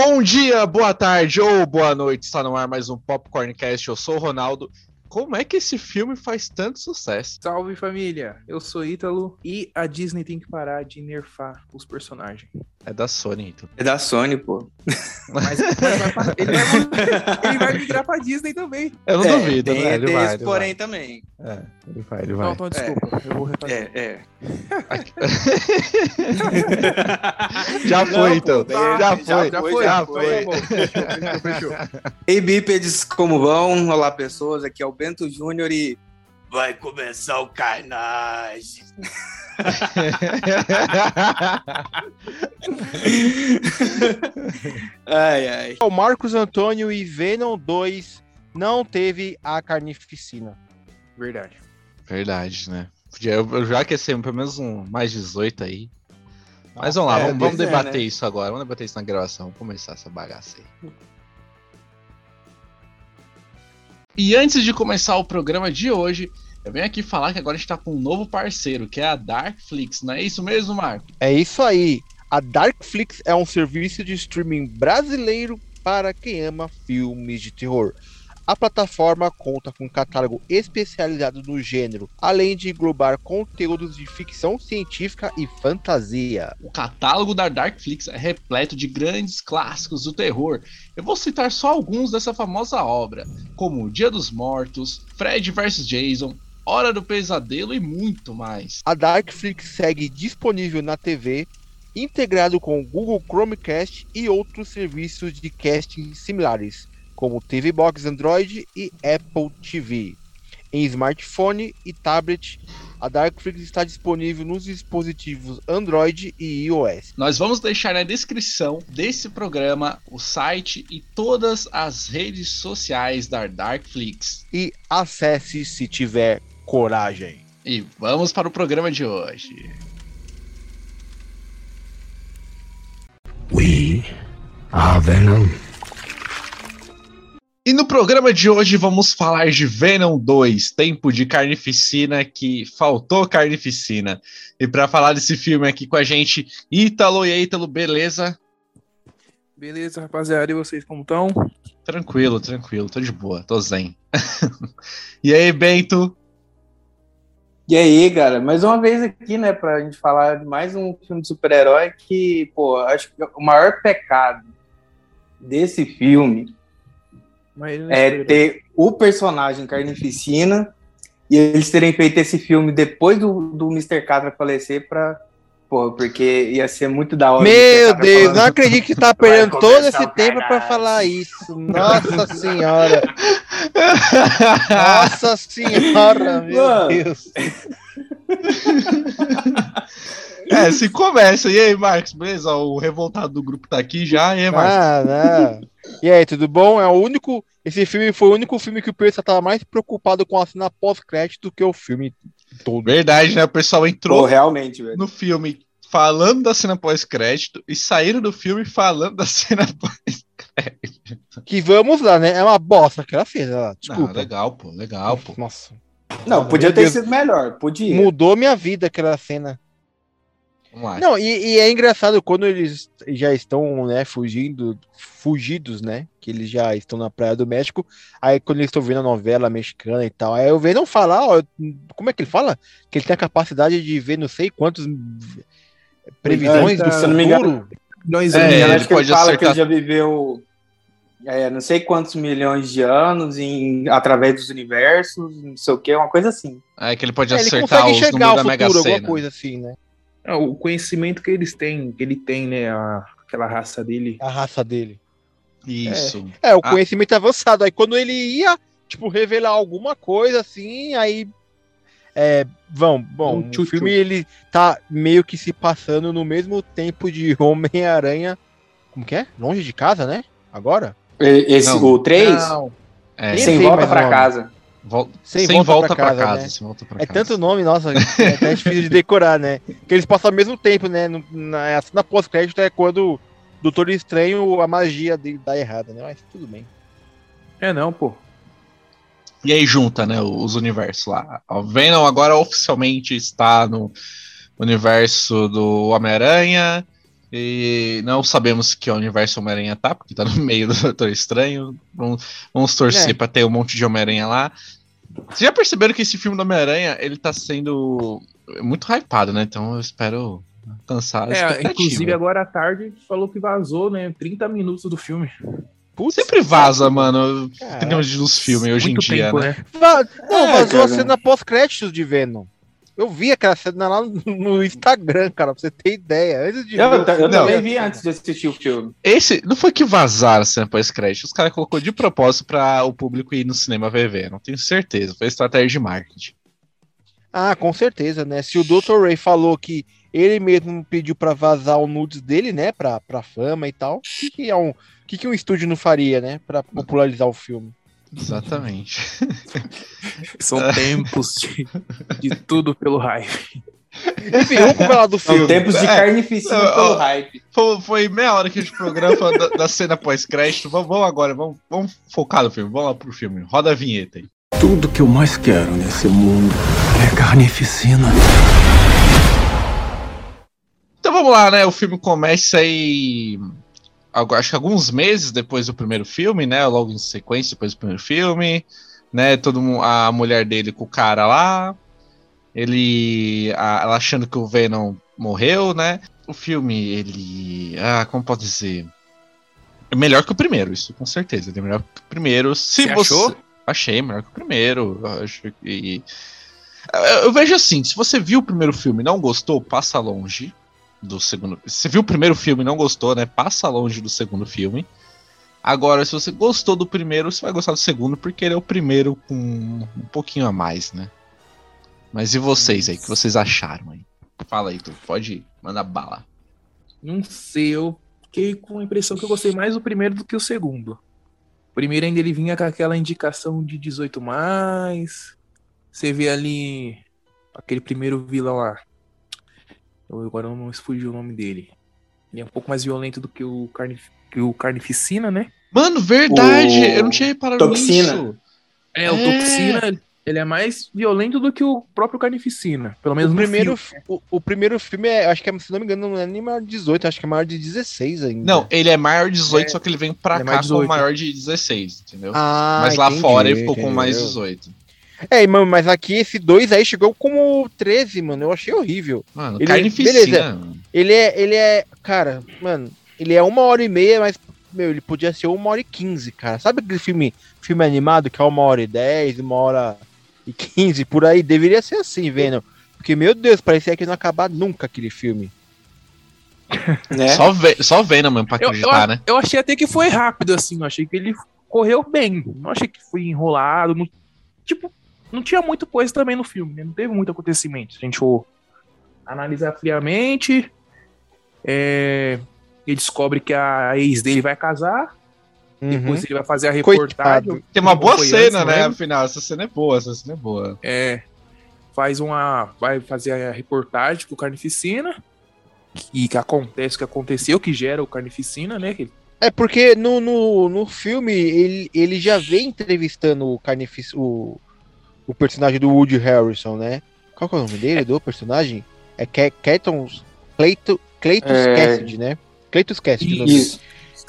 Bom dia, boa tarde ou boa noite. Está no ar mais um Popcorncast. Eu sou o Ronaldo. Como é que esse filme faz tanto sucesso? Salve família, eu sou Ítalo e a Disney tem que parar de nerfar os personagens. É da Sony, então. É da Sony, pô. Mas, mas vai- ele, vai, ele vai migrar pra Disney também. Eu não É, duvido, tem, né? Ele tem vai, esse ele porém também. vai. É, ele vai, ele vai. Não, então desculpa, eu vou refazer. É, é. Já foi, Não, então. pô, já, já- foi, já já foi, foi. já Já foi. foi. Tá fechou, fechou. Ei, bípedes, como vão? Olá, pessoas. Aqui é o Bento Júnior e vai começar o carnage. ai, ai. O Marcos Antônio e Venom 2 não teve a carnificina. Verdade. Verdade, né? Eu, já aquecemos pelo menos um mais 18 aí. Mas vamos lá, É, vamos, vamos é, debater né? isso agora. Vamos debater isso na gravação. Vamos começar essa bagaça aí. E antes de começar o programa de hoje, eu venho aqui falar que agora a gente tá com um novo parceiro, que é a Darkflix. Não é isso mesmo, Marco? É isso aí. A Darkflix é um serviço de streaming brasileiro para quem ama filmes de terror. A plataforma conta com um catálogo especializado no gênero, além de englobar conteúdos de ficção científica e fantasia. O catálogo da Darkflix é repleto de grandes clássicos do terror. Eu vou citar só alguns dessa famosa obra, como Dia dos Mortos, Fred vs Jason, Hora do Pesadelo e muito mais. A Darkflix segue disponível na TV, integrado com o Google Chromecast e outros serviços de casting similares, como TV Box Android e Apple TV. Em smartphone e tablet, a Darkflix está disponível nos dispositivos Android e iOS. Nós vamos deixar na descrição desse programa o site e todas as redes sociais da Darkflix. E acesse se tiver coragem. E vamos para o programa de hoje. We are Venom. E no programa de hoje vamos falar de Venom 2, Tempo de Carnificina, que faltou carnificina. E para falar desse filme aqui com a gente, Ítalo e Ítalo, beleza? Beleza, rapaziada, e vocês como estão? Tranquilo, tranquilo, tô de boa, tô zen. e aí, Bento? E aí, cara, mais uma vez aqui, né, pra gente falar de mais um filme de super-herói que, pô, acho que o maior pecado desse filme é ter o personagem Carnificina e eles terem feito esse filme depois do, do Mr. Catra falecer pra. Pô, porque ia ser muito da hora. Meu Deus, falando- não acredito que tá perdendo todo esse tempo pra caralho. falar isso. Nossa senhora. Nossa senhora, meu Mano. Deus. é, se começa. E aí, Marcos, beleza? O revoltado do grupo tá aqui já. E aí, Marcos? Ah, não. E aí, tudo bom? É o único. Esse filme foi o único filme que o pessoal tava mais preocupado com a cena pós-crédito do que o filme todo. Verdade, né? O pessoal entrou Pô, realmente, velho. no filme falando da cena pós-crédito e saíram do filme falando da cena pós-crédito. Que vamos lá, né? É uma bosta aquela cena. Não, Desculpa. legal, pô, legal, pô. Nossa. Não, podia ter sido melhor. Podia. Mudou minha vida aquela cena. Vamos lá. Não, e, e é engraçado quando eles já estão, né, fugindo, fugidos, né? Que eles já estão na Praia do México. Aí quando eles estão vendo a novela mexicana e tal, aí eu vejo não falar, ó, como é que ele fala? Que ele tem a capacidade de ver não sei quantos previsões É, do se eu não me engano, futuro. Nós É, É, ele que ele pode fala acertar- que ele já viveu é, não sei quantos milhões de anos em, através dos universos, não sei o que, uma coisa assim. É que ele pode É, ele acertar consegue os números o da Mega futuro, alguma Sena. coisa assim, né? Ah, o conhecimento que eles têm, que ele tem, né, a- aquela raça dele. A raça dele. Isso. É, o Ah. conhecimento avançado. Aí quando ele ia, tipo, revelar alguma coisa assim, aí. É, vão, bom, Um o filme ele tá meio que se passando no mesmo tempo de Homem-Aranha. Como que é? Longe de casa, né? Agora? E- Esse, Não. o 3, Não, É, sem volta nome. casa. Vol- sem, sem, volta, pra casa. né? sem volta pra É casa. tanto nome, nossa, é até difícil de decorar, né? Que eles passam ao mesmo tempo, né? No- Na, a cena pós-crédito é quando o Doutor Estranho, a magia dele dá errada, né? Mas tudo bem. É não, pô. E aí junta, né, os universos lá. O Venom agora oficialmente está no universo do Homem-Aranha, E não sabemos que o universo Homem-Aranha tá, porque tá no meio do Doutor Estranho. Vamos, vamos torcer É. pra ter um monte de Homem-Aranha lá. Vocês já perceberam que esse filme do Homem-Aranha, ele tá sendo muito hypado, né? Então eu espero alcançar a É, inclusive agora à tarde falou que vazou, né? 30 minutos do filme. Putz, Sempre vaza, mano, Caraca. opiniões dos filmes hoje em dia, tempo, né? né? Va- Não, É, vazou a cara. cena pós-créditos de Venom. Eu vi aquela cena lá no- Instagram, cara, pra você ter ideia. Antes de Eu, eu Não. também vi antes de assistir o filme. Esse não foi que vazaram a cena pós-crédito, os caras colocou de propósito pra o público ir no cinema ver ver, não tenho certeza, foi estratégia de marketing. Ah, com certeza, né? Se o Dr. Ray falou que ele mesmo pediu pra vazar o nudes dele, né, pra, pra fama e tal, o que, que é um, o que, que um estúdio não faria, né, pra popularizar o filme? Exatamente. São tempos de, de tudo pelo hype. Enfim, vamos falar do São filme. tempos de É. carnificina Ó, pelo ó. hype. Foi, foi meia hora que a gente programa da, da cena pós-crédito. Vamos, vamos agora, vamos, vamos focar no filme. Vamos lá pro filme. Roda a vinheta aí. Tudo que eu mais quero nesse mundo é carnificina. Então vamos lá, né? O filme começa aí. Acho que alguns meses depois do primeiro filme, né? Logo em sequência depois do primeiro filme. Né? Todo mundo, a mulher dele com o cara lá. Ele. a- ela achando que o Venom morreu, né? O filme, ele. Ah, como pode dizer? É melhor que o primeiro, isso com certeza. Ele é melhor que o primeiro. Se Você você. achou? Achei melhor que o primeiro. Acho que. Eu vejo assim, se você viu o primeiro filme e não gostou, passa longe do segundo. Se você viu o primeiro filme e não gostou, né? Passa longe do segundo filme. Agora, se você gostou do primeiro, você vai gostar do segundo, porque ele é o primeiro com um pouquinho a mais, né? Mas e vocês aí? O que vocês acharam aí? Fala aí, tu. Pode mandar bala. Não sei, eu fiquei com a impressão que eu gostei mais do primeiro do que o segundo. O primeiro ainda ele vinha com aquela indicação de 18 mais. Você vê ali aquele primeiro vilão lá. Eu agora não fugiu o nome dele. Ele é um pouco mais violento do que o, Carnif que o Carnificina, né? Mano, verdade! O- Eu não tinha reparado Toxina. nisso. É, o É. Toxina, ele é mais violento do que o próprio Carnificina. Pelo menos O no primeiro, filme. o, o primeiro filme, é, acho que, é, se não me engano, não é nem maior de 18, acho que é maior de 16 ainda. Não, ele é maior de 18, É, só que ele vem pra ele é cá mais com 18. maior de 16, entendeu? Ah, Mas lá entendi, fora ele ficou com entendeu. mais 18. É, mano, mas aqui esse 2 aí chegou como 13, mano. Eu achei horrível. Mano, Ele- carnificina. beleza. Ele é, ele é, cara, mano, ele é uma hora e meia, mas, meu, ele podia ser uma hora e quinze, cara. Sabe aquele filme, filme animado que é uma hora e dez, uma hora e quinze, por aí? Deveria ser assim, vendo. Porque, meu Deus, parecia que não ia acabar nunca aquele filme. Né? Só, ve só Venom mesmo pra Eu, acreditar, eu, né? eu achei até que foi rápido, assim. Eu achei que ele correu bem. Não achei que foi enrolado. não- tipo, não tinha muita coisa também no filme, né? Não teve muito acontecimento. Se a gente for analisar friamente, é, ele descobre que a ex dele vai casar. Depois ele vai fazer a reportagem. Coitado. Tem uma boa cena, né? Afinal, essa cena é boa, essa cena é boa. É, faz uma. Vai fazer a reportagem com o Carnificina. E que acontece o que aconteceu, que gera o Carnificina, né? que- É porque no, no, no filme ele, ele já vem entrevistando o carnific... o, o personagem do Woody Harrison, né? Qual que é o nome dele, do personagem? É Keaton... Cleito, Cleitus É. Cassidy, né? Cleitus Cassidy. Isso.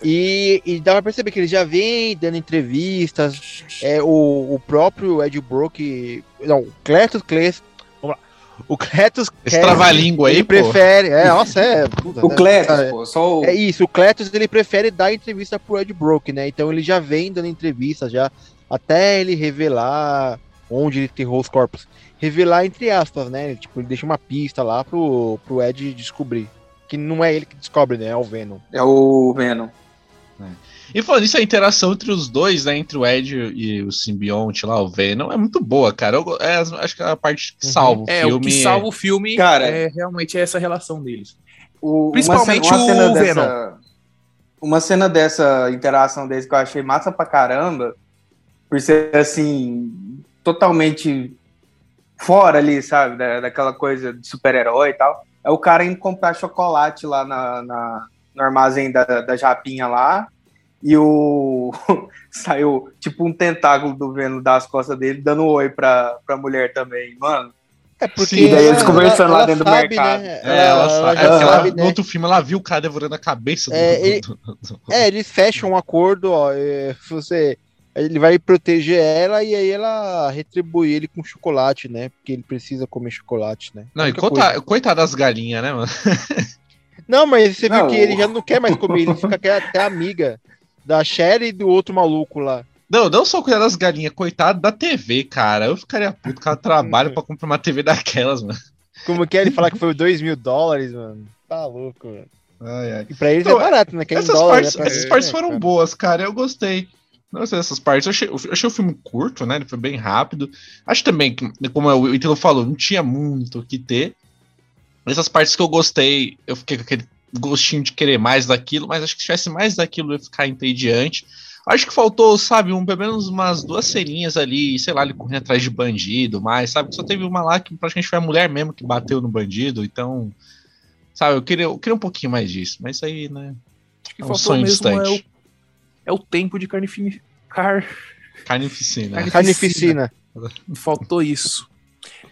E, e dá pra perceber que ele já vem dando entrevistas. É, o, o próprio Ed Brook. Não, o Cletus Cletus. Vamos lá. O Cletus Esse Cassidy, trava-língua aí, ele pô. prefere. É, nossa, é. puta, O né? Cletus, É, pô, só o. É isso, o Cletus ele prefere dar entrevista pro Ed Brook, né? Então ele já vem dando entrevista já até ele revelar onde ele enterrou os corpos. Revelar entre aspas, né? Tipo, ele deixa uma pista lá pro, pro Ed descobrir. Que não é ele que descobre, né? É o Venom. É o Venom. E falando isso, a interação entre os dois, né? Entre o Ed e o simbionte lá, o Venom, é muito boa, cara. Eu, é, acho que é a parte que Uhum. salva o É, filme. o que salva o filme Cara- é realmente essa relação deles. O- Principalmente uma cena, uma o cena dessa, Uma cena dessa interação deles que eu achei massa pra caramba, por ser assim, totalmente fora ali, sabe? Da, daquela coisa de super-herói e tal. É o cara indo comprar chocolate lá na, na- no armazém da, da Japinha lá. E o. saiu tipo um tentáculo do Venom das costas dele, dando um oi pra, pra mulher também. Mano, É porque Sim, daí eles conversando lá dentro do sabe, mercado. Né? É, ela, sabe. é porque ela- sabe, No né? outro filme ela viu o cara devorando a cabeça do. É, ele- do- do- do- É, eles fecham um acordo, ó. é, você, ele vai proteger ela e aí ela retribui ele com chocolate, né? Porque ele precisa comer chocolate, né? Não, e coitado, das galinhas, né, mano? Não, mas você viu Não, que ele já não quer mais comer, ele fica até amiga da Sherry e do outro maluco lá. Não, não só cuidar das galinhas, coitado da TV, cara. Eu ficaria puto, o cara trabalha pra comprar uma TV daquelas, mano. Como que é ele falar que foi 2 mil dólares, mano? Tá louco, mano. Ai, ai. E pra eles Então, é barato, né? Que é Essas dólar, partes, né? Essas eles, partes né, foram boas, cara. Eu gostei. Não sei essas partes. Eu achei, eu achei o filme curto, né? Ele foi bem rápido. Acho também que, como o Ítalo falou, não tinha muito o que ter. Essas partes que eu gostei, eu fiquei com aquele gostinho de querer mais daquilo, mas acho que se tivesse mais daquilo eu ia ficar entediante. Acho que faltou, sabe, um, pelo menos umas duas serinhas ali, sei lá, ele correndo atrás de bandido, mas, sabe, só teve uma lá que praticamente foi a mulher mesmo que bateu no bandido, então, sabe, eu queria, eu queria um pouquinho mais disso, mas aí, né, é um sonho mesmo é o, distante. É o tempo de carnificina. Car... Carnificina. Carne- Carnificina. Faltou isso.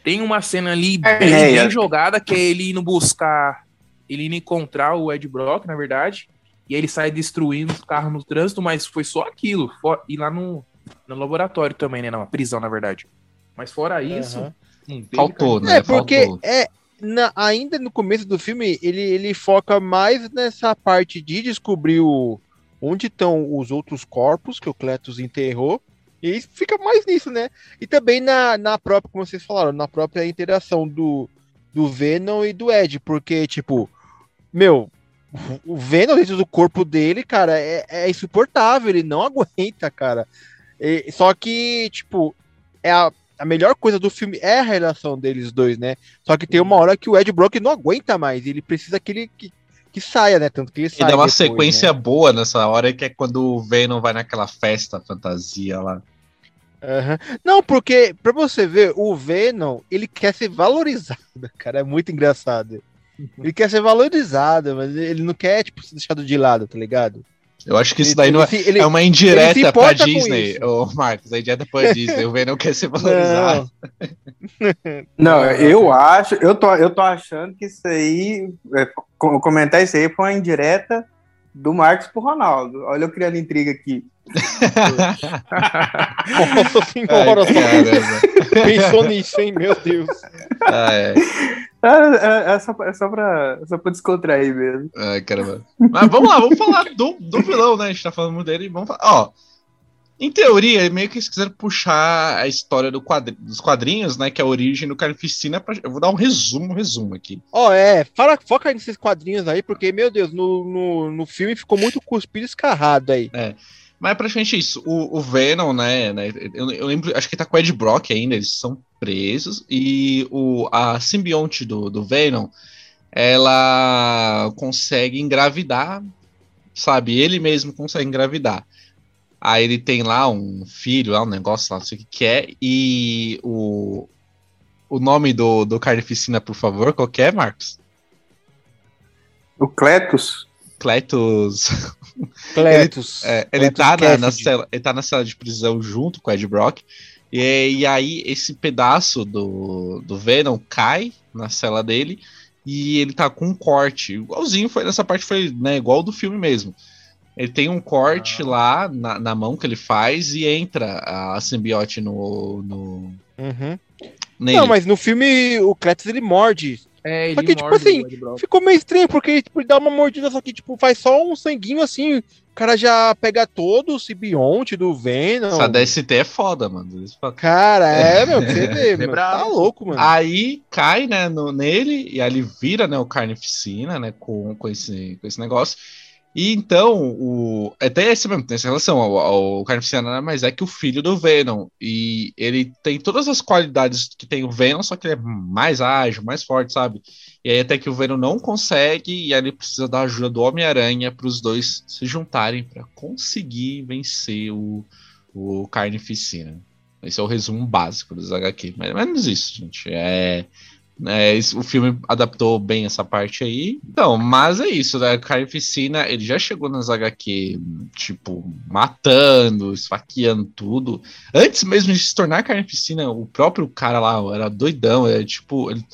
Tem uma cena ali É, bem, é. bem jogada, que é ele indo buscar. Ele indo encontrar o Ed Brock, na verdade. E aí ele sai destruindo os carros no trânsito, mas foi só aquilo. For- E lá no, no laboratório também, né? Na prisão, na verdade. Mas fora isso, teve Faltou, né? É, porque Faltou. é, na- ainda no começo do filme, ele, ele foca mais nessa parte de descobrir o, onde estão os outros corpos que o Cletus enterrou. E fica mais nisso, né? E também na, na própria, como vocês falaram, na própria interação do, do Venom e do Ed. Porque, tipo, meu, o- Venom dentro do corpo dele, cara, é, é insuportável. Ele não aguenta, cara. E- só que, tipo, é a, a melhor coisa do filme é a relação deles dois, né? Só que tem uma hora que o Ed Brock não aguenta mais, ele precisa que ele que, que saia, né? Tanto que ele E sai. dá uma depois, sequência né? boa nessa hora, que é quando o Venom vai naquela festa fantasia lá. Aham. Não, porque, pra você ver, o Venom, ele quer ser valorizado, cara, é muito engraçado. Ele quer ser valorizado, mas ele não quer, tipo, ser deixado de lado, tá ligado? Eu acho que isso Ele- daí não é, ele- ele- é uma ele indireta pra Disney, ô Marcos. A indireta pra Disney. O Venom quer ser valorizado. Não, eu acho, eu tô, eu tô achando que isso aí, é, co- comentar isso aí foi uma indireta do Marcos pro Ronaldo. Olha eu criando intriga aqui. Nossa senhora, Ai, pensou nisso, hein? Meu Deus. Ah, é. É, é, é só, pra- é só, pra, só pra descontrair mesmo. Ai, caramba. Mas vamos lá, vamos falar do, do vilão, né? A gente tá falando muito dele. Vamos falar. Ó, em teoria, meio que eles quiseram puxar a história do quadri- dos quadrinhos, né? Que é a origem do Carnificina. Pra... Eu vou dar um resumo, um resumo aqui. Ó, é, fala, foca nesses quadrinhos aí, porque, meu Deus, no, no, no filme ficou muito cuspido escarrado aí. Mas é praticamente isso. O, o Venom, né? né, eu, eu lembro, acho que tá com o Ed Brock ainda, eles são presos. E o, a simbionte do, do Venom, ela consegue engravidar, sabe? Ele mesmo consegue engravidar. Aí ele tem lá um filho, lá um negócio lá, não sei o que, que é. E o, o nome do, do Carnificina, por favor, qual que é, Marcos? O Cletus, Cletus. Cletus. É, ele, Cletus tá na, na cela, ele tá na cela de prisão junto com o Ed Brock. E, e aí, esse pedaço do, do Venom cai na cela dele. E ele tá com um corte. Igualzinho foi nessa parte, foi né, igual do filme mesmo. Ele tem um corte lá na, na mão que ele faz e entra a simbiote no, no, Uhum. nele. Não, mas no filme o Cletus ele morde. É, ele Só que, tipo assim. Ficou meio estranho, porque tipo, ele dá uma mordida, só que tipo, faz só um sanguinho assim. O cara já pega todo o simbionte do Venom. Essa DST é foda, mano. Cara, é, meu, pra você ver, É meu, tá louco, mano. Aí cai, né, no, nele, e aí ele vira, né, o Carnificina, né, com, com, esse, com esse negócio. E então, o, até esse mesmo, tem essa relação ao, ao Carnificina, nada mais é que o filho do Venom. E ele tem todas as qualidades que tem o Venom, só que ele é mais ágil, mais forte, sabe? E aí até que o Venom não consegue, e aí ele precisa da ajuda do Homem-Aranha para os dois se juntarem para conseguir vencer o, o Carnificina. Esse é o resumo básico dos HQ. Mais ou menos isso, gente. É, É, o filme adaptou bem essa parte aí. Então, mas é isso, né? O Carnificina, ele já chegou nas HQ, tipo, matando, esfaqueando tudo. Antes mesmo de se tornar Carnificina, o próprio cara lá era doidão, é tipo. ele-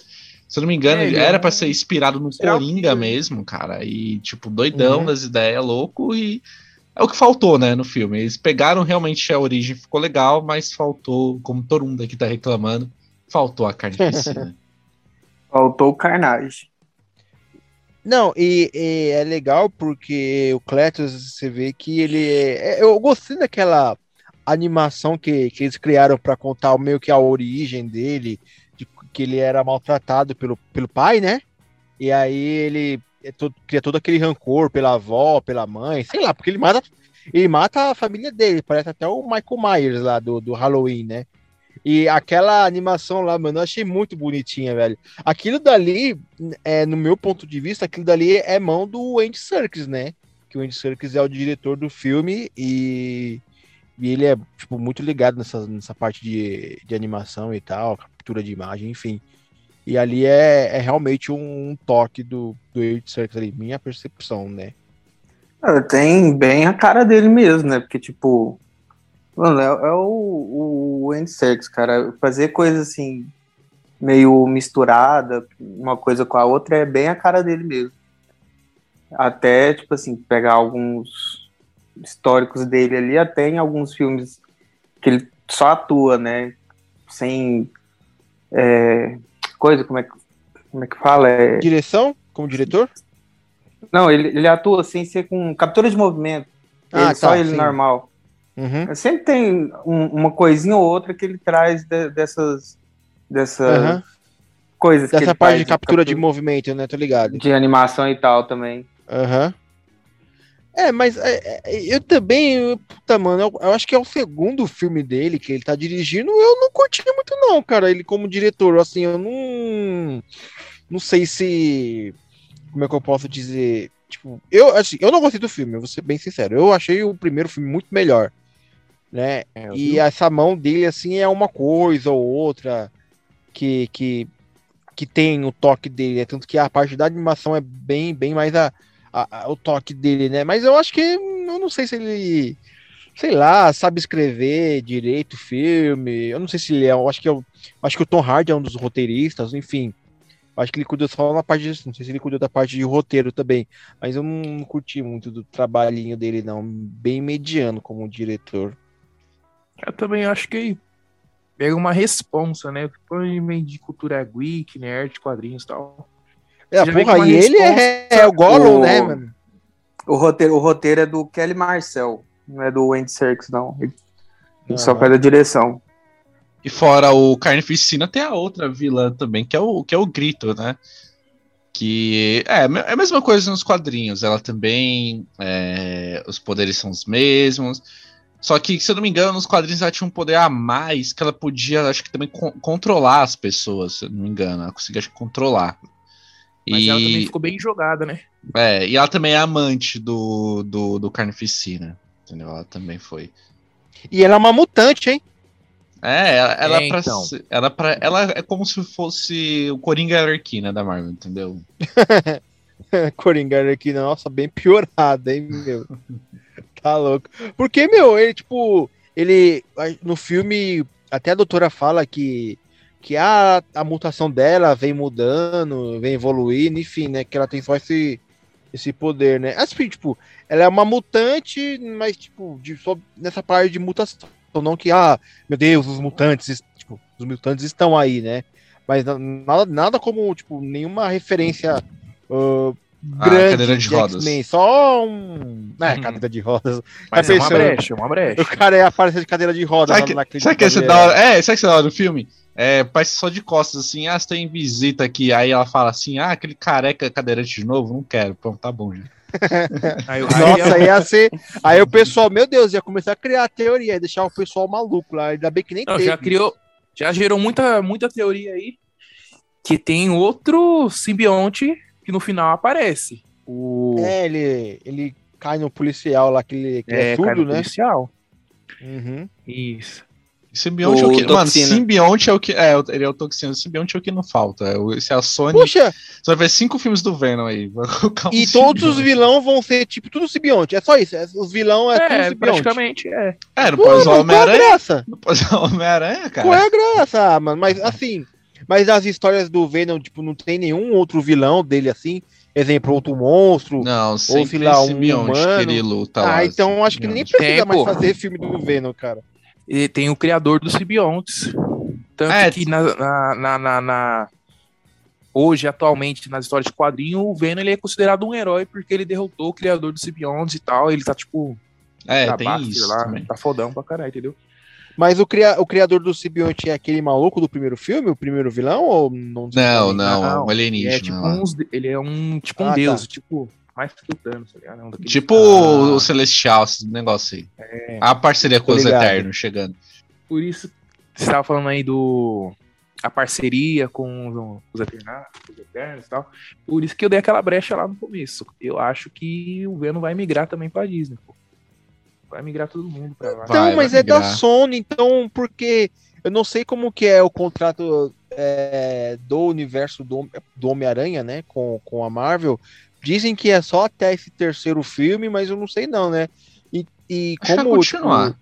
se eu não me engano, É, ele era pra um ser inspirado no Coringa mesmo, cara. E, tipo, doidão Uhum. das ideias, louco. E é o que faltou, né, no filme. Eles pegaram realmente a origem, ficou legal, mas faltou, como todo mundo aqui tá reclamando, faltou a Carnificina. Faltou o Carnage. Não, e, e é legal porque o Cletus, você vê que ele é. é- Eu gostei daquela animação que, que eles criaram para contar meio que a origem dele, de que ele era maltratado pelo, pelo pai, né? E aí ele é todo- cria todo aquele rancor pela avó, pela mãe, sei lá, porque ele mata, ele mata a família dele, parece até o Michael Myers lá do, do Halloween, né? E aquela animação lá, mano, eu achei muito bonitinha, velho. Aquilo dali, é, no meu ponto de vista, aquilo dali é mão do Andy Serkis, né? Que o Andy Serkis é o diretor do filme e, e ele é, tipo, muito ligado nessa, nessa parte de, de animação e tal, captura de imagem, enfim. E ali é, é realmente um, um toque do, do Andy Serkis ali, minha percepção, né? Tem bem a cara dele mesmo, né? Porque, tipo, mano, é, é o, o Andy Serkis, cara. Fazer coisa assim, meio misturada, uma coisa com a outra, é bem a cara dele mesmo. Até, tipo assim, pegar alguns históricos dele ali, até em alguns filmes que ele só atua, né? Sem é, coisa, como é, que- como é que fala? É, Direção, como diretor? não, ele, ele atua sem ser com captura de movimento. Ah, Ele- só tá, ele sim. normal. Uhum. Sempre tem um- uma coisinha ou outra que ele traz de- dessas, dessas Aham. coisas. Dessa parte de captura de movimento, né? Tô ligado. de animação e tal também. Aham. É, mas é, é, eu também, eu- puta, mano, eu, eu acho que é o segundo filme dele que ele tá dirigindo. Eu não curti muito, não, cara. Ele como diretor, assim, eu não. Não sei se. Como é que eu posso dizer? Tipo, eu, assim, eu não gostei do filme, eu vou ser bem sincero. Eu achei o primeiro filme muito melhor, né? É, E vi- essa mão dele, assim, é uma coisa ou outra que, que, que tem o toque dele, né? Tanto que a parte da animação é bem, bem mais a, a- a- o toque dele, né? Mas eu acho que, eu não sei se ele, sei lá, sabe escrever direito filme. Eu não sei se ele é, eu acho que, eu, acho que o Tom Hardy é um dos roteiristas, enfim. Acho que ele cuidou só na parte de, não sei se ele cuidou da parte de roteiro também, mas eu não curti muito do trabalhinho dele, não. Bem mediano como diretor. Eu também acho que pega uma responsa, né? Põe vem de cultura geek, nerd, quadrinhos e tal. É, porra, e ele é, é o Gollum, o- né, mano? O roteiro, o roteiro é do Kelly Marcel, não é do Andy Serkis, não. Ele, ele só faz a direção. E fora o Carnificina, tem a outra vilã também, que é o, que é o Grito, né? Que é, é a mesma coisa nos quadrinhos. Ela também. é, os poderes são os mesmos. Só que, se eu não me engano, nos quadrinhos ela tinha um poder a mais que ela podia, acho que também con- controlar as pessoas, se eu não me engano. Ela conseguia acho, que, controlar. Mas e, ela também ficou bem jogada, né? é, e ela também é amante do, do, do Carnificina. Entendeu? Ela também foi. E ela é uma mutante, hein? É, ela, ela, É, pra então. ela, pra, ela é como se fosse o Coringa Arlequina da Marvel, entendeu? Coringa aqui, nossa, bem piorada, hein, meu? Tá louco. Porque, meu, ele, tipo, ele, no filme, até a doutora fala que, que a, a mutação dela vem mudando, vem evoluindo, enfim, né, que ela tem só esse, esse poder, né? Assim, tipo, ela é uma mutante, mas, tipo, de, só nessa parte de mutação, não que, ah, meu Deus, os mutantes, tipo, os mutantes estão aí, né? Mas na- nada, nada como, tipo, nenhuma referência ah, Ah, grande cadeira de rodas. X-Men, só um. É, cadeira de rodas. Mas é uma brecha, é uma brecha. O cara ia aparecer de cadeira de rodas Sabe lá que, sabe que esse da hora? É, sabe que esse da hora do filme? É, parece só de costas, assim, ah, você tem visita aqui. Aí ela fala assim, ah, aquele careca cadeirante de novo, não quero. Pronto, tá bom já. Aí, o Nossa, ia ser. Aí o pessoal, meu Deus, ia começar a criar a teoria, ia deixar o pessoal maluco lá. Ainda bem que nem Não, teve. já criou, já gerou muita, muita teoria aí que tem outro simbionte que no final aparece. O É, ele, ele cai no policial lá, que ele, que ele é, cai surdo, no né? policial. Uhum. Isso. Simbionte O é o que. Mano, simbionte é o que. É, ele é o toxina. O simbionte é o que não falta. É o- Se a Sony. Puxa, Você vai ver cinco filmes do Venom aí. Um e todos os vilão vão ser tipo tudo simbionte. É só isso. é- Os vilão é, tudo É, simbionte. praticamente, é. É, não pode usar mano, qual é a Homem-Aranha. graça? Não pode usar Homem-Aranha, cara. Qual é a graça, ah, mano? Mas assim, mas nas histórias do Venom, tipo, não tem nenhum outro vilão dele assim. Exemplo, outro monstro. Não, sempre sei lá, um simbionte humano. que ele luta ah, lá, então acho que nem precisa Tem, mais pô. fazer filme do Venom, cara. E tem o criador dos simbiontes. Tanto É, que na, na, na, na- na- hoje, atualmente, nas histórias de quadrinho, o Venom ele é considerado um herói porque ele derrotou o criador dos simbiontes e tal. Ele tá, tipo, É, na tem isso lá, também. tá fodão pra caralho, entendeu? Mas o, cria... o criador do simbionte é aquele maluco do primeiro filme, o primeiro vilão? Ou não? Não, não, Não, é um Ele alienígena. é tipo, uns, ele é um, tipo um Ah, tá. deus, tipo, mais que o Thanos, tá ligado? Um daqueles- Tipo Ah, o Celestial, esse negócio aí. é. A parceria com os. Eternos chegando. Por isso, você tava falando aí do. A parceria com os, os Eternos, os Eternos e tal. Por isso que eu dei aquela brecha lá no começo. Eu acho que o Venom vai migrar também pra Disney, pô. Vai migrar todo mundo pra lá. Então, Vai, mas vai é da. Sony, então, porque eu não sei como que é o contrato é, do universo do, do Homem-Aranha, né, com, com a Marvel. Dizem que é só até esse terceiro filme, mas eu não sei não, né? E, e Acho que vai como... continuar. tipo,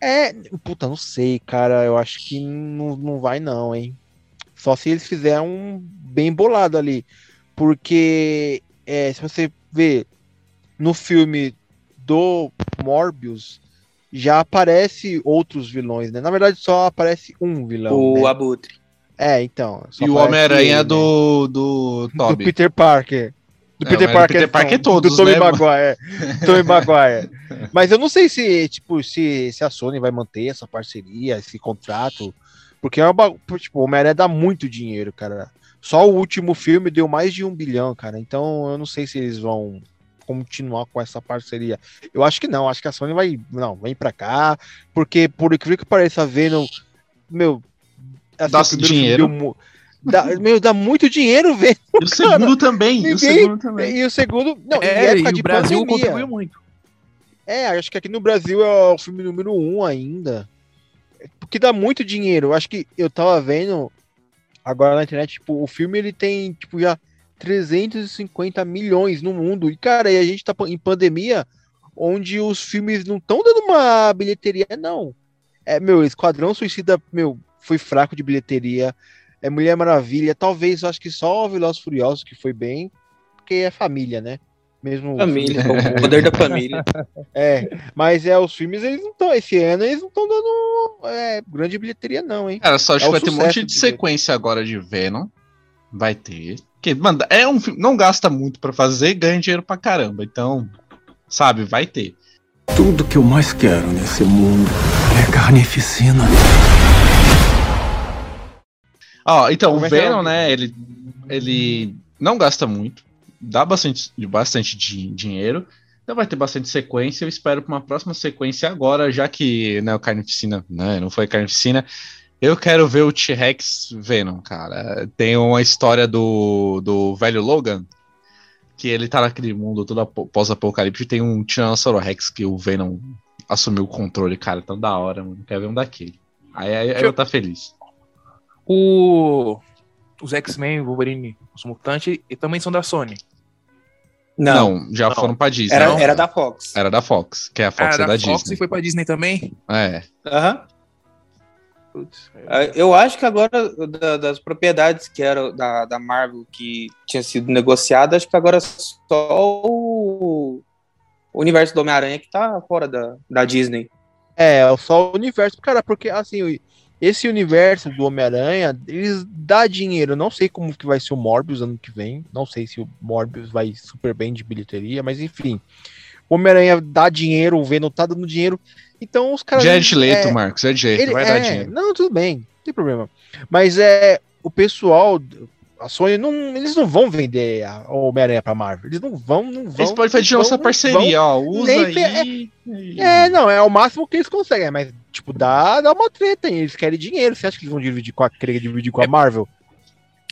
é, puta, não sei, cara, eu acho que não, não vai não, hein? Só se eles fizerem um bem bolado ali. Porque é, se você vê no filme do Morbius, já aparece outros vilões, né? Na verdade, só aparece um vilão. O né? Abutre. É, então. só E o Homem-Aranha ele, do, do né? do Toby. Peter Parker. Do É, Peter Parker, Peter Parker não, todos, do Tobey né? Maguire. Tobey Maguire. Mas eu não sei se, tipo, se, se a Sony vai manter essa parceria, esse contrato. Porque é uma, tipo, o Homem-Aranha dá muito dinheiro, cara. Só o último filme deu mais de um bilhão, cara. Então eu não sei se eles vão continuar com essa parceria. Eu acho que não, acho que a Sony vai. Não, vem pra cá. Porque, por incrível que pareça, Venom. Meu. assim, Dá filme dinheiro. mu- dá, meu, dá muito dinheiro, Venom. E o segundo também. E o ninguém- segundo também. E o segundo. Não, em É, época e de o Brasil pandemia. contribuiu muito. É, acho que aqui no Brasil é o filme número um ainda. Porque dá muito dinheiro. Eu acho que eu tava vendo agora na internet, tipo, o filme ele tem, tipo, já 350 milhões no mundo. E, cara, e a gente tá em pandemia, onde os filmes não estão dando uma bilheteria, não. É, meu, Esquadrão Suicida, meu, foi fraco de bilheteria. É Mulher Maravilha, talvez, eu acho que só o Velozes Furiosos que foi bem, porque é família, né? Mesmo Família, o poder da família. é, mas é, os filmes eles não estão. Esse ano eles não estão dando é, grande bilheteria, não, hein? Cara, só acho É que vai ter um monte de de sequência agora de Venom. Vai ter. Que, mano, é um filme. Não gasta muito pra fazer, ganha dinheiro pra caramba. Então, sabe, vai ter. Tudo que eu mais quero nesse mundo é carnificina. Ó, então, Como o é é Venom, o- né, ele, ele não gasta muito, dá bastante, bastante di- dinheiro, então vai ter bastante sequência, eu espero pra uma próxima sequência agora, já que, né, o Carnificina, né, não foi Carnificina, eu quero ver o T-Rex Venom, cara. Tem uma história do, do velho Logan, que ele tá naquele mundo todo apo- pós-apocalipse, e tem um Tiranossauro Rex que o Venom assumiu o controle, cara, tão da hora, mano, quero ver um daquele. Aí, aí, aí eu tá feliz. O, os X-Men, Wolverine, os Mutantes, e também são da Sony. Não, Não, já Não. foram pra Disney. era, era da Fox. Era da Fox, que é a Fox Ah, é da, da, Fox Disney. e foi pra Disney também? É. Aham. Putz, Ah, Eu acho que agora, da- das propriedades que eram da, da Marvel que tinha sido negociada, acho que agora só o, o universo do Homem-Aranha que tá fora da, da Disney. É, só o universo. Cara, porque assim, o- esse universo do Homem-Aranha, eles dá dinheiro. Não sei como que vai ser o Morbius ano que vem. Não sei se o Morbius vai super bem de bilheteria, mas enfim. O Homem-Aranha dá dinheiro, o Venom tá dando dinheiro. Então os caras. Jared Leto, é, Marcos, Jared Leto, Ele- vai é, dar dinheiro. Não, tudo bem, não tem problema. Mas é o pessoal, a Sony não, eles não vão vender a- o Homem-Aranha pra Marvel. Eles não vão, não vão. Eles podem fazer vão- parceria, ó. Usa aí. não- É, não, é o máximo que eles conseguem, mas tipo dá, dá uma treta, hein? Eles querem dinheiro. Você acha que eles vão dividir com a, querer dividir com a Marvel?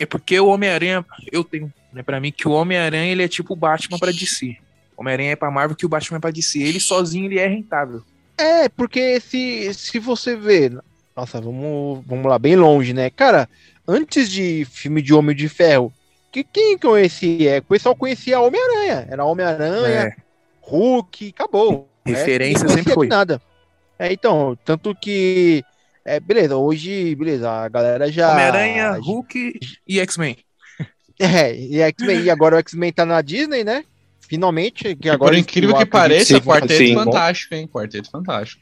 É porque o Homem-Aranha, eu tenho, né, pra mim, que o Homem-Aranha ele é tipo o Batman pra DC. Homem-Aranha é pra Marvel que o Batman é pra DC. Ele sozinho ele é rentável. É, porque se, se você vê Nossa, vamos, vamos lá, bem longe, né? Cara, antes de filme de Homem de Ferro, que, quem conhecia? O pessoal conhecia Homem-Aranha. Era Homem-Aranha, É, Hulk, acabou. Referência ninguém sempre foi. Nada. É, então, tanto que. É, beleza, hoje, beleza, a galera já. Homem-Aranha, Hulk e X-Men. É, e, X-Men, e agora o X-Men tá na Disney, né? Finalmente, que agora. por incrível que pareça, Quarteto sim. Fantástico, hein? Quarteto Fantástico.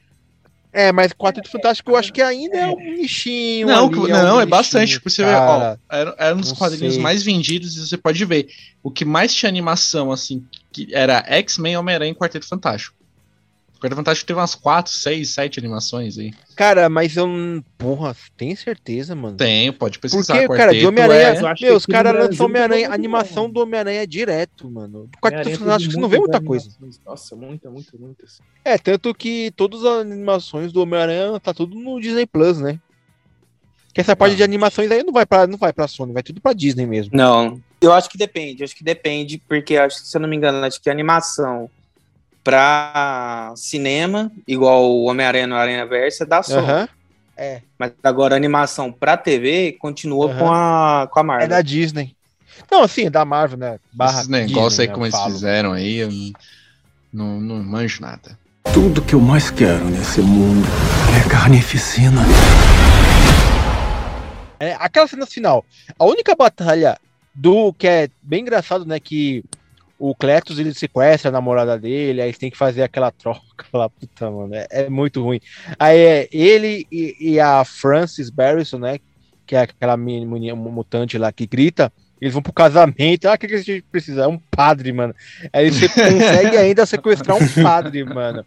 É, mas Quarteto Fantástico eu acho que ainda é um nichinho. Não, ali, um não, é nichinho, bastante. Pra você cara. ó, era, era um dos quadrinhos sei. mais vendidos e você pode ver. O que mais tinha animação, assim, que era X-Men, Homem-Aranha e Quarteto Fantástico. Quarteto Fantástico teve umas 4, 6, 7 animações aí. Cara, mas eu. Porra, tem certeza, mano? Tem, pode pesquisar. Porque, cara, de Homem-Aranha. é- eu acho que Meu, os caras lançam Homem-Aranha, animação do Homem-Aranha direto, mano. Quarteto Fantástico você não vê muita coisa. animações. Nossa, muita, muita, muitas. É, tanto que todas as animações do Homem-Aranha tá tudo no Disney Plus, né? Que essa parte Ah. de animações aí não vai pra, não vai pra Sony, vai tudo pra Disney mesmo. Não, eu acho que depende, acho que depende, porque acho que, se eu não me engano, acho que a animação pra cinema, igual o Homem-Aranha no Aranha Versa, da Sony. Aham. É, Mas agora a animação pra TV continua Aham. com a, com a Marvel. é da Disney. Não, assim, é da Marvel, né? Barra Esses negócios Disney, aí, né, como eu eles falo. fizeram aí, eu não, não, não manjo nada. Tudo que eu mais quero nesse mundo é carnificina. É, aquela cena final. A única batalha do que é bem engraçado, né? Que o Cletus ele sequestra a namorada dele, aí tem que fazer aquela troca lá, puta, mano. É, é muito ruim. Aí é ele e, e a Frances Barrison, né? Que é aquela meni- meni- mutante lá que grita. Eles vão pro casamento. Ah, o que, que a gente precisa? É um padre, mano. Aí você consegue ainda sequestrar um padre, mano.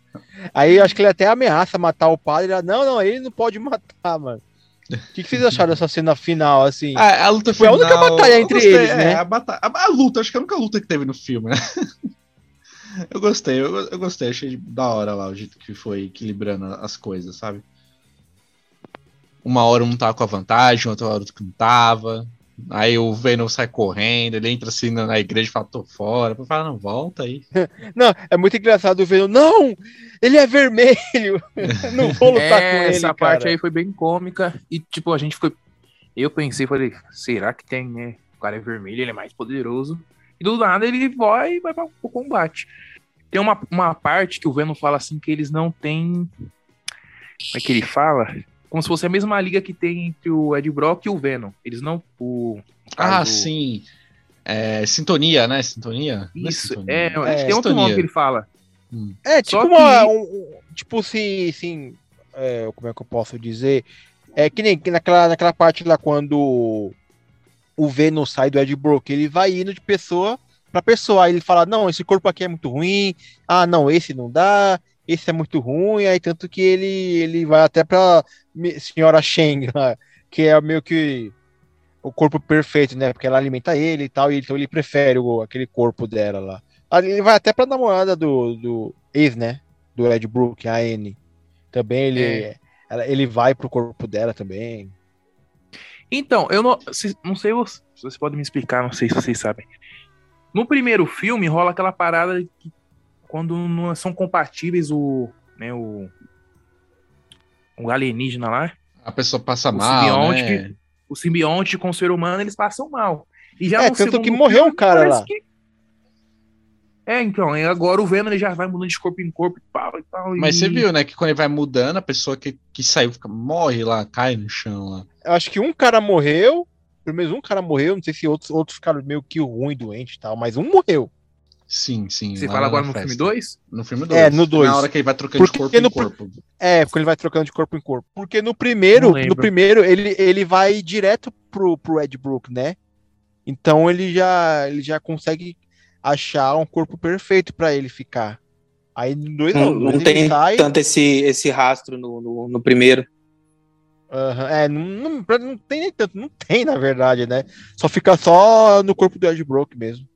Aí eu acho que ele até ameaça matar o padre. Ela, não, não, ele não pode matar, mano. O que, que vocês acharam dessa cena final, assim? Ah, a luta Foi a final. única batalha entre gostei, eles, é, né? A, bata- a- a luta, acho que é a única luta que teve no filme, né? eu gostei, eu, eu gostei, achei da hora lá o jeito que foi equilibrando as coisas, sabe? Uma hora um tava com a vantagem, outra hora outro que não tava. Aí o Venom sai correndo, ele entra assim na igreja e fala, tô fora. Depois fala, não, volta aí. Não, é muito engraçado o Venom. Não! Ele é vermelho! não vou lutar É, com ele, essa cara. parte aí foi bem cômica. E, tipo, a gente ficou. Eu pensei, falei, será que tem, né? O cara é vermelho, ele é mais poderoso. E do nada ele vai e vai pra- pro combate. Tem uma, uma parte que o Venom fala assim que eles não têm. Como é que ele fala? Como se fosse a mesma liga que tem entre o Ed Brock e o Venom. Eles não. O, Ah, caso- sim. É, sintonia, né? Sintonia? Não Isso, sintonia. é, É, tem outro sintonia. nome que ele fala. É, tipo Só uma. que- um- tipo, se. Assim, é, como é que eu posso dizer? É que nem que naquela, naquela parte lá quando o Venom sai do Ed Brook, ele vai indo de pessoa pra pessoa. Aí ele fala: Não, esse corpo aqui é muito ruim. Ah, não, esse não dá. Esse é muito ruim. Aí tanto que ele, ele vai até pra senhora lá, que é meio que o corpo perfeito, né? Porque ela alimenta ele e tal. E então ele prefere o, aquele corpo dela lá. Ele vai até pra namorada do, do ex, né? Do Ed Brook, a Anne. Também ele, É. ela- ele vai pro corpo dela também. Então, eu não, se- não sei se vocês podem me explicar, não sei se vocês sabem. No primeiro filme rola aquela parada que quando não são compatíveis o, né, o, o alienígena lá, A pessoa passa O mal, simbionte né? o simbionte com o ser humano, eles passam mal. E já É, tanto que morreu um cara lá. que- É, então, e agora o Venom ele já vai mudando de corpo em corpo e tal e tal. Mas e- você viu, né, que quando ele vai mudando, a pessoa que, que saiu fica, morre lá, cai no chão lá. Eu acho que um cara morreu, pelo menos um cara morreu, não sei se outros, outros ficaram meio que ruim, doente e tal, mas um morreu. Sim, sim. Você fala agora no festa. filme 2? No filme 2. É, no dois. Na hora que ele vai trocando de Porque corpo em no- corpo. É, quando ele vai trocando de corpo em corpo. Porque no primeiro, no primeiro, ele, ele vai direto pro, pro Ed Brook, né? Então ele já, ele já consegue achar um corpo perfeito pra ele ficar. Aí no dois Não, não, não tem sai. tanto esse, esse rastro no, no, no primeiro. Aham, é, não, não, não tem nem tanto, não tem na verdade, né? Só fica só no corpo do Ed Brook mesmo.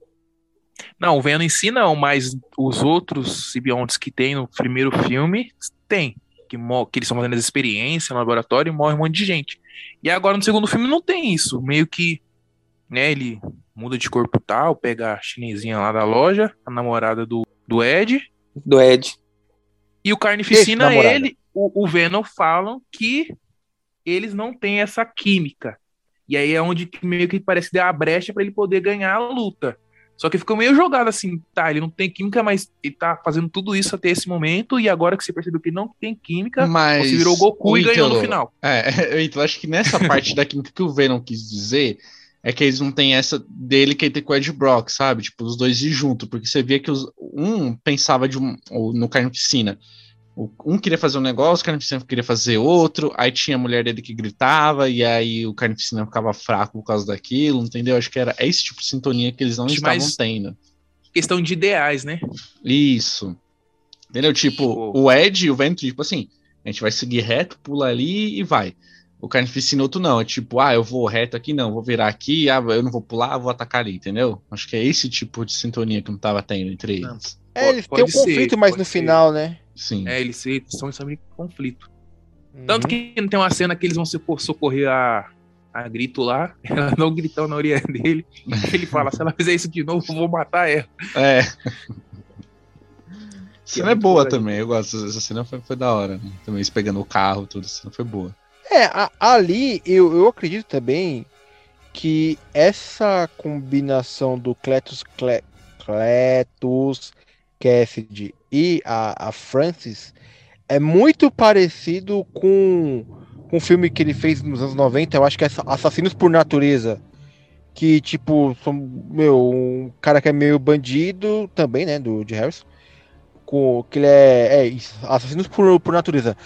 Não, o Venom em si não, mas os outros simbiontes que tem no primeiro filme, tem. Que, que eles estão fazendo as experiências no laboratório e morre um monte de gente. E agora no segundo filme não tem isso. Meio que, né, ele muda de corpo e tal, pega a chinesinha lá da loja, a namorada do, do Ed, Do Ed. e o Carnificina, namorada. ele, o, o Venom falam que eles não têm essa química. E aí é onde meio que parece dar a brecha para ele poder ganhar a luta. Só que ficou meio jogado assim, tá, ele não tem química, mas ele tá fazendo tudo isso até esse momento, e agora que você percebeu que não tem química, Mas você virou Goku o e ganhou no final. É, então acho que nessa parte da química que o Venom quis dizer é que eles não têm essa dele que ele tem com o Ed Brock, sabe? Tipo, os dois ir junto, porque você via que os, um pensava de um, ou no Carnificina. O- Um queria fazer um negócio, o Carnificina queria fazer outro, aí tinha a mulher dele que gritava, e aí o Carnificina ficava fraco por causa daquilo, entendeu? Acho que era é esse tipo de sintonia que eles não Acho estavam mais- tendo. Questão de ideais, né? Isso. Entendeu? Tipo, Show. o Ed e o Vento, tipo assim, a gente vai seguir reto, pula ali e vai. O Carnificina outro não, é tipo, ah, eu vou reto aqui, não, vou virar aqui, ah, eu não vou pular, vou atacar ali, entendeu? Acho que é esse tipo de sintonia que não tava tendo entre Não. eles. É, eles têm um ser, conflito mais pode no ser. final, né? Sim. É, eles se- estão em conflito. Tanto Uhum. que não tem uma cena que eles vão socor- socorrer a, a Grito lá, ela não gritando na orelha dele. Ele fala: se ela fizer isso de novo, eu vou matar ela. É. cena é muito boa também, eu gosto. Essa cena foi, foi da hora, né? Também eles pegando o carro, tudo, essa cena foi boa. É, a- ali eu, eu acredito também que essa combinação do Cletus, Cle, Cletus Cassidy e a, a Francis é muito parecido com, com o filme que ele fez nos anos 90, eu acho que é Assassinos por Natureza. Que, tipo, são, meu, um cara que é meio bandido também, né, do de Harris. Com, que ele é, é Assassinos por, por Natureza.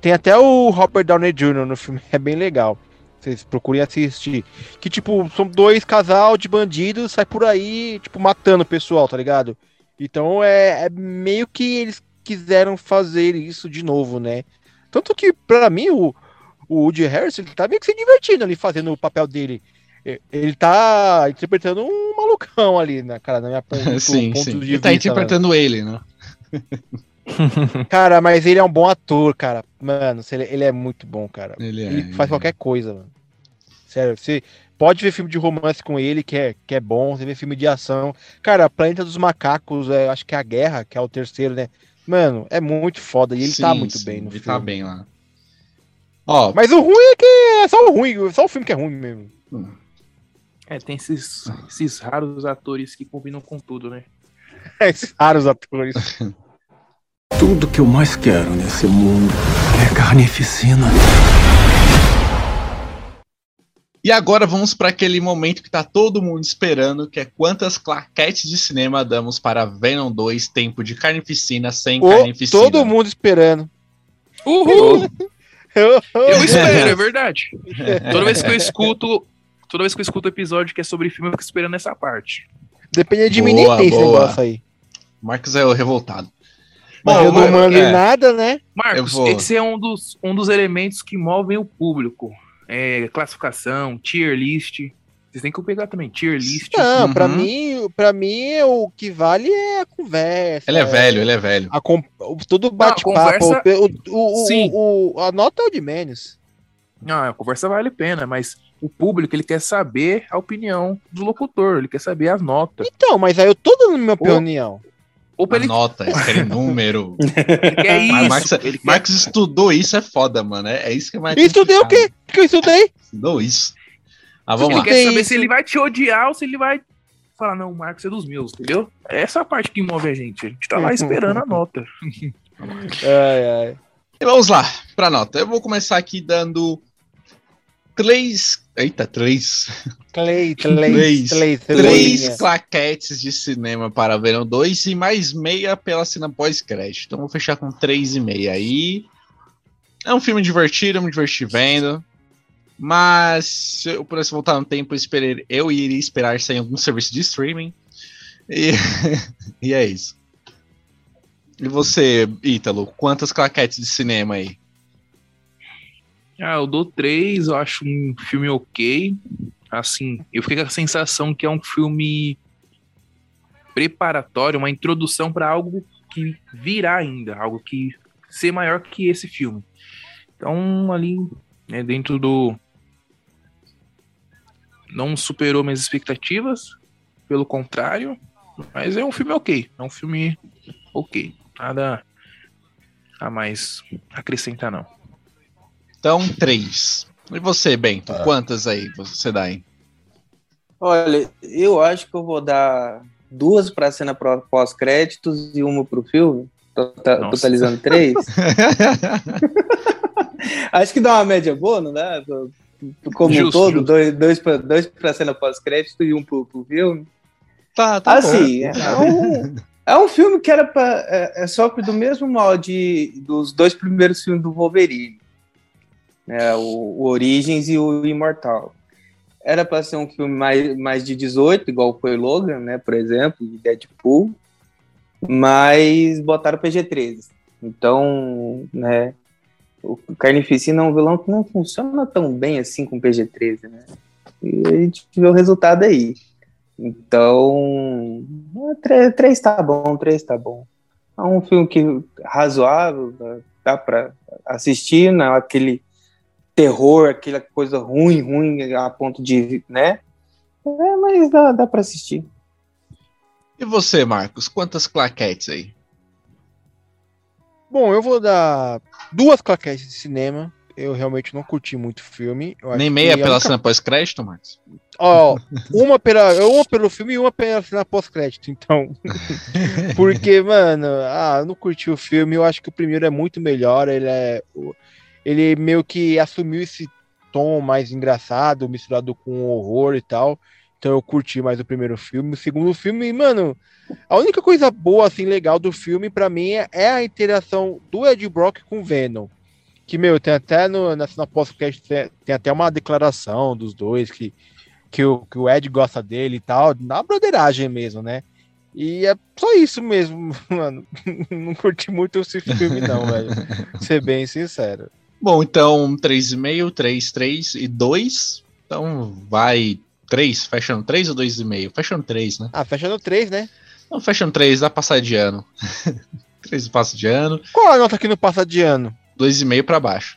Tem até o Robert Downey Jr. no filme, é bem legal. Vocês procurem assistir. Que, tipo, são dois casal de bandidos, sai por aí, tipo, matando o pessoal, tá ligado? Então é, é meio que eles quiseram fazer isso de novo, né? Tanto que, pra mim, o, o Woody Harrison, ele tá meio que se divertindo ali fazendo o papel dele. Ele tá interpretando um malucão ali, na cara, na minha ponto, sim, ponto sim. de Ele tá vista, interpretando ele, né? Cara, mas ele é um bom ator, cara. Mano, ele, ele é muito bom, cara. Ele é. Ele ele faz é. qualquer coisa, mano. Sério, você pode ver filme de romance com ele, que é, que é bom. Você vê filme de ação. Cara, Planeta dos Macacos, é, acho que é a Guerra, que é o terceiro, né? Mano, é muito foda. E ele tá Sim, muito sim, bem no Ele filme. tá bem lá. Ó, Mas o ruim é que é só o ruim, só o filme que é ruim mesmo. É, tem esses, esses raros atores que combinam com tudo, né? Esses raros atores. Tudo que eu mais quero nesse mundo é carnificina. E agora vamos para aquele momento que tá todo mundo esperando, que é quantas claquetes de cinema damos para Venom 2 Tempo de Carnificina sem Ô, carnificina. todo mundo esperando. Uhul! Eu- espero, é verdade. Toda vez que eu escuto. Toda vez que eu escuto episódio que é sobre filme, eu fico esperando essa parte. Dependendo de mim, nem Boa, tem esse boa. negócio aí. Marcos é o revoltado. Mas Bom, eu não mando em é. nada, né? Marcos, vou- esse é um dos, um dos elementos que movem o público. É, classificação, tier list. Vocês têm que pegar também, tier list. Não, pra Uhum. mim, pra mim, o que vale é a conversa. Ele é velho, ele é velho. A com... o- Todo bate-papo. conversa- o, o, o, Sim. o- a nota é o de menos. Não, a conversa vale a pena, mas o público ele quer saber a opinião do locutor, ele quer saber as notas. Então, mas aí eu tô dando minha opinião. Ou pra A ele, nota, aquele número. quer Mas isso. Marcos, ele estudou isso, é foda, mano. É, é isso que é mais. Estudei o quê? O que eu estudei? Estudou isso. Ah, vamos ele lá. quer saber isso. se ele vai te odiar ou se ele vai falar, não, o Marcos é dos meus, entendeu? Essa é a parte que move a gente. A gente tá lá esperando a nota. Ai, ai. E vamos lá, pra nota. Eu vou começar aqui dando três. Eita, três. Clay, Três. Três cebolinha. claquetes de cinema para Venom 2 e mais meia pela cena pós-crédito. Então vou fechar com três e meia aí. É um filme divertido, eu me diverti vendo. Mas se eu pudesse voltar no tempo, eu, esperei, eu iria esperar sair algum serviço de streaming. E, e é isso. E você, Ítalo, quantas claquetes de cinema aí? Ah, eu dou três, eu acho um filme ok. Assim, eu fiquei com a sensação que é um filme preparatório, uma introdução para algo que virá ainda, algo que ser maior que esse filme. Então, ali, né, dentro do. Não superou minhas expectativas, pelo contrário, mas é um filme ok. É um filme ok. Nada a mais acrescentar, não. Então, três. E você, Bento? Quantas aí você dá, hein? Olha, eu acho que eu vou dar duas pra cena pró- pós-créditos e uma pro filme. Tota- Nossa. Totalizando três. acho que dá uma média boa, não dá? Como um Justo, todo, justo. dois, dois, pra, dois pra cena pós-crédito e um pro, pro filme. tá, tá bom. assim, é um, é um filme que era pra, é, é sofre do mesmo molde dos dois primeiros filmes do Wolverine. Né, o, o Origins e o Imortal. Era para ser um filme mais, mais de 18, igual foi Logan, né, por exemplo, e Deadpool, mas botaram PG-13. Então, né, o Carnificina é um vilão que não funciona tão bem assim com PG-13, né? E a gente vê o resultado aí. Então, três, três tá bom, três tá bom. É um filme que razoável, dá- pra assistir, não é aquele terror, aquela coisa ruim, ruim a ponto de, né? É, mas dá, dá pra assistir. E você, Marcos? Quantas claquetes aí? Bom, eu vou dar duas claquetes de cinema. Eu realmente não curti muito o filme. Eu Nem meia pela única- cena pós-crédito, Marcos? Ó, uma, pela, uma pelo filme e uma pela cena pós-crédito, então. Porque, mano, ah, eu não curti o filme. Eu acho que o primeiro é muito melhor. Ele é. Ele meio que assumiu esse tom mais engraçado, misturado com horror e tal. Então eu curti mais o primeiro filme. O segundo filme, mano, a única coisa boa, assim, legal do filme, pra mim, é- é a interação do Ed Brock com o Venom. Que, meu, tem até no, na cena pós-crédito, tem, tem até uma declaração dos dois que que o, que o Ed gosta dele e tal, na broderagem mesmo, né? E é só isso mesmo, mano. Não curti muito esse filme, não, velho. Ser bem sincero. Bom, então 3,5, 3, 3 e 2. Então vai 3, fechando 3 ou 2,5? Fechando 3, né? Ah, fechando três, né? Não, fechando 3, dá passar de ano. 3 passa de ano, Qual a nota que não passa de ano? 2,5 pra baixo.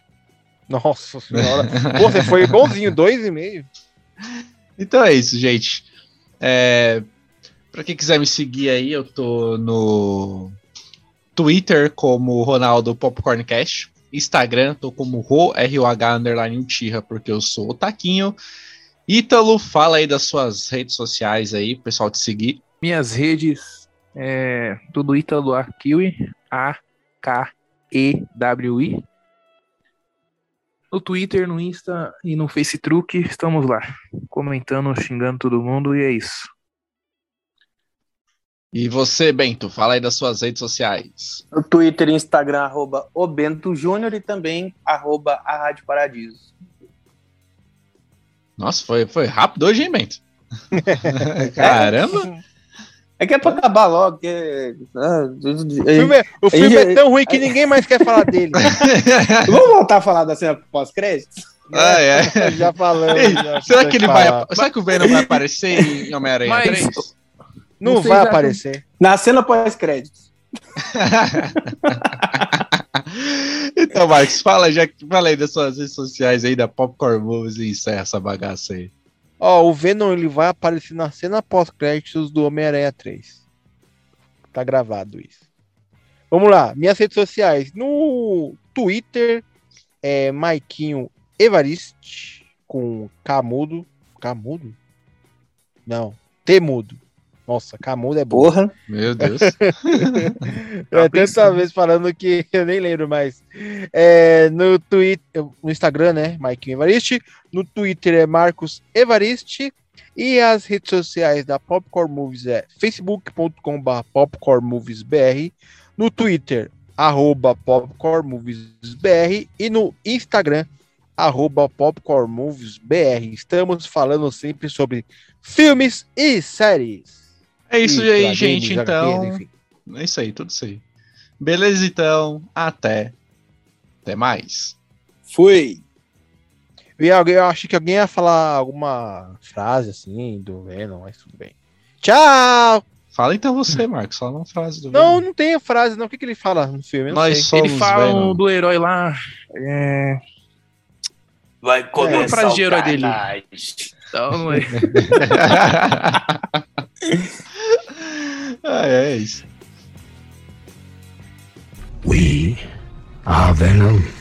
Nossa senhora. Pô, você foi bonzinho, dois e meio. Então é isso, gente. É, para quem quiser me seguir aí, eu tô no Twitter como Ronaldo Popcorncast. Instagram, tô como Ro, R-O-H, underline Uchiha, porque eu sou o Taquinho. Ítalo, fala aí das suas redes sociais aí, pessoal te seguir. Minhas redes é tudo Ítalo Akiwi, A-K-E-W-I. No Twitter, no Insta e no Facebook, estamos lá, comentando, xingando todo mundo e é isso. E você, Bento, fala aí das suas redes sociais. No Twitter e Instagram, arroba o Bento Júnior e também arroba a Rádio Paradiso. Nossa, foi, foi rápido hoje, hein, Bento? Caramba! É que é pra acabar logo, porque... ah, O filme, é, o filme é tão ruim que ninguém mais quer falar dele. Vamos voltar a falar da cena pós-crédito? ah, é. Já falamos. Já será que ele vai. Será que o Venom vai aparecer em Homem-Aranha Mas- 3? Não Vocês vai aparecer. Na cena pós-créditos. então, Marcos, fala, já, fala aí das suas redes sociais aí da Popcorn Movies e encerra essa bagaça aí. Ó, o Venom ele vai aparecer na cena pós-créditos do Homem-Aranha 3. Tá gravado isso. Vamos lá, minhas redes sociais. No Twitter é Maiquinho Evariste com Camudo. Camudo? Não, Temudo. Nossa, Camudo é bom. Porra. Meu Deus. É tanta vez falando que eu nem lembro mais. É, no Twitter, no Instagram, né? Maikinho Evariste. No Twitter é Marcos Evariste. E as redes sociais da Popcorn Movies é facebook.com.br popcornmoviesbr. No Twitter, arroba popcornmoviesbr. E no Instagram, arroba popcornmoviesbr. Estamos falando sempre sobre filmes e séries. É isso E aí, gente. Então. É isso aí, tudo isso aí. Beleza, então. Até. Até mais. Fui. E alguém, eu acho que alguém ia falar alguma frase assim do Venom, mas tudo bem. Tchau! Fala então você, Marcos. Fala uma frase do Não, Venom. não tem a frase, não. O que, que ele fala no filme? Eu não Nós sei. somos Ele fala Venom. do herói lá. É... Vai começar começar a frase o de herói dele. Então, não é. Ah, é isso. We are Venom.